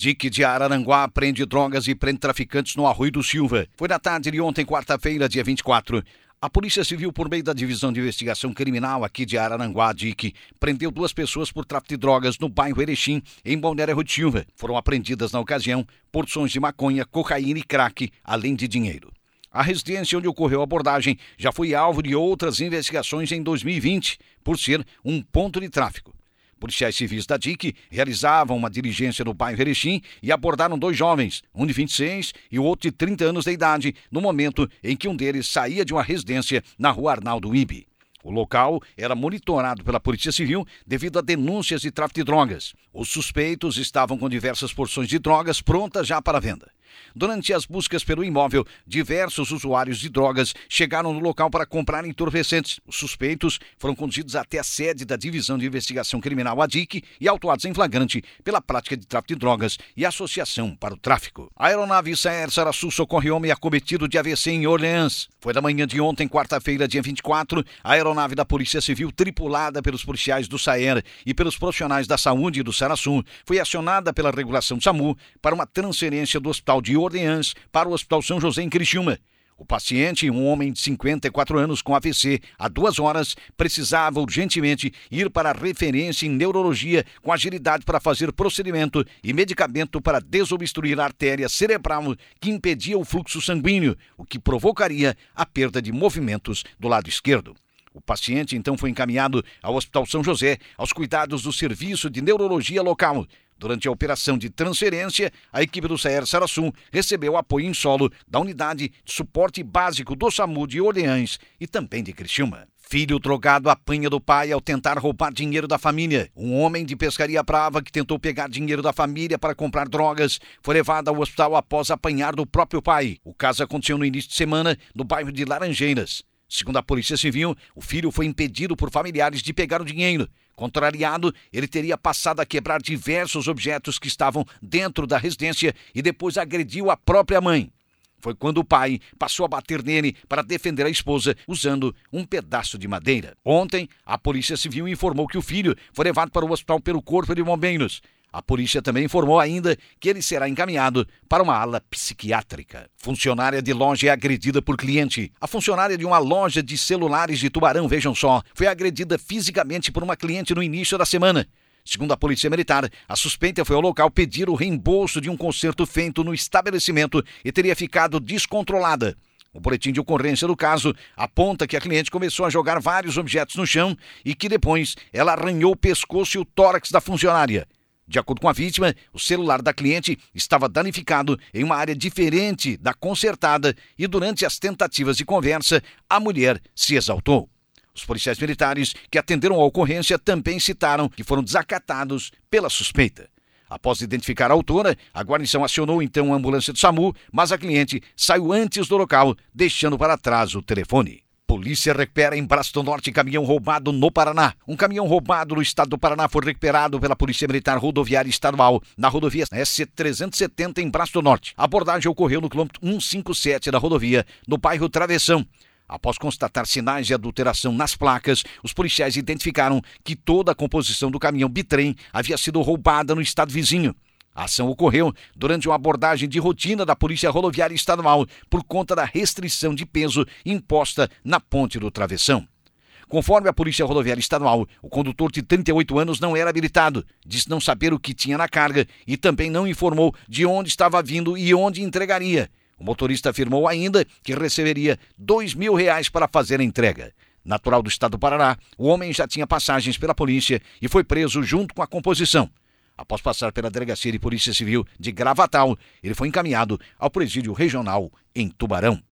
Dique de Araranguá prende drogas e prende traficantes no Arroio do Silva. Foi na tarde de ontem, quarta-feira, dia 24. A Polícia Civil, por meio da Divisão de Investigação Criminal aqui de Araranguá, DIC, prendeu duas pessoas por tráfico de drogas no bairro Erechim, em Balneário Rio Silva. Foram apreendidas na ocasião porções de maconha, cocaína e crack, além de dinheiro. A residência onde ocorreu a abordagem já foi alvo de outras investigações em 2020, por ser um ponto de tráfico. Policiais civis da DIC realizavam uma diligência no bairro Erechim e abordaram dois jovens, um de 26 e o outro de 30 anos de idade, no momento em que um deles saía de uma residência na rua Arnaldo Ibe. O local era monitorado pela Polícia Civil devido a denúncias de tráfico de drogas. Os suspeitos estavam com diversas porções de drogas prontas já para venda. Durante as buscas pelo imóvel, diversos usuários de drogas chegaram no local para comprar entorpecentes. Os suspeitos foram conduzidos até a sede da Divisão de Investigação Criminal ADIC e autuados em flagrante pela prática de tráfico de drogas e associação para o tráfico. A aeronave Saer Sarassu socorre homem acometido de AVC em Orleans. Foi da manhã de ontem, quarta-feira, dia 24, a aeronave da Polícia Civil, tripulada pelos policiais do Saer e pelos profissionais da saúde do Sarassu, foi acionada pela regulação SAMU para uma transferência do Hospital de Orleans para o Hospital São José em Criciúma. O paciente, um homem de 54 anos com AVC, há duas horas, precisava urgentemente ir para a referência em neurologia com agilidade para fazer procedimento e medicamento para desobstruir a artéria cerebral que impedia o fluxo sanguíneo, o que provocaria a perda de movimentos do lado esquerdo. O paciente então foi encaminhado ao Hospital São José aos cuidados do serviço de neurologia local. Durante a operação de transferência, a equipe do Saer Sarassum recebeu apoio em solo da unidade de suporte básico do SAMU de Orleans e também de Criciúma. Filho drogado apanha do pai ao tentar roubar dinheiro da família. Um homem de pescaria brava que tentou pegar dinheiro da família para comprar drogas foi levado ao hospital após apanhar do próprio pai. O caso aconteceu no início de semana no bairro de Laranjeiras. Segundo a Polícia Civil, o filho foi impedido por familiares de pegar o dinheiro. Contrariado, ele teria passado a quebrar diversos objetos que estavam dentro da residência e depois agrediu a própria mãe. Foi quando o pai passou a bater nele para defender a esposa usando um pedaço de madeira. Ontem, a Polícia Civil informou que o filho foi levado para o hospital pelo Corpo de Bombeiros. A polícia também informou ainda que ele será encaminhado para uma ala psiquiátrica. Funcionária de loja é agredida por cliente. A funcionária de uma loja de celulares de Tubarão, vejam só, foi agredida fisicamente por uma cliente no início da semana. Segundo a Polícia Militar, a suspeita foi ao local pedir o reembolso de um conserto feito no estabelecimento e teria ficado descontrolada. O boletim de ocorrência do caso aponta que a cliente começou a jogar vários objetos no chão e que depois ela arranhou o pescoço e o tórax da funcionária. De acordo com a vítima, o celular da cliente estava danificado em uma área diferente da consertada e durante as tentativas de conversa, a mulher se exaltou. Os policiais militares que atenderam a ocorrência também citaram que foram desacatados pela suspeita. Após identificar a autora, a guarnição acionou então a ambulância do SAMU, mas a cliente saiu antes do local, deixando para trás o telefone. Polícia recupera em Braço do Norte caminhão roubado no Paraná. Um caminhão roubado no estado do Paraná foi recuperado pela Polícia Militar Rodoviária Estadual na rodovia S370 em Braço do Norte. A abordagem ocorreu no quilômetro 157 da rodovia, no bairro Travessão. Após constatar sinais de adulteração nas placas, os policiais identificaram que toda a composição do caminhão bitrem havia sido roubada no estado vizinho. A ação ocorreu durante uma abordagem de rotina da Polícia Rodoviária Estadual por conta da restrição de peso imposta na ponte do travessão. Conforme a Polícia Rodoviária Estadual, o condutor de 38 anos não era habilitado, disse não saber o que tinha na carga e também não informou de onde estava vindo e onde entregaria. O motorista afirmou ainda que receberia dois mil reais para fazer a entrega. Natural do estado do Paraná, o homem já tinha passagens pela polícia e foi preso junto com a composição. Após passar pela Delegacia de Polícia Civil de Gravatal, ele foi encaminhado ao Presídio Regional em Tubarão.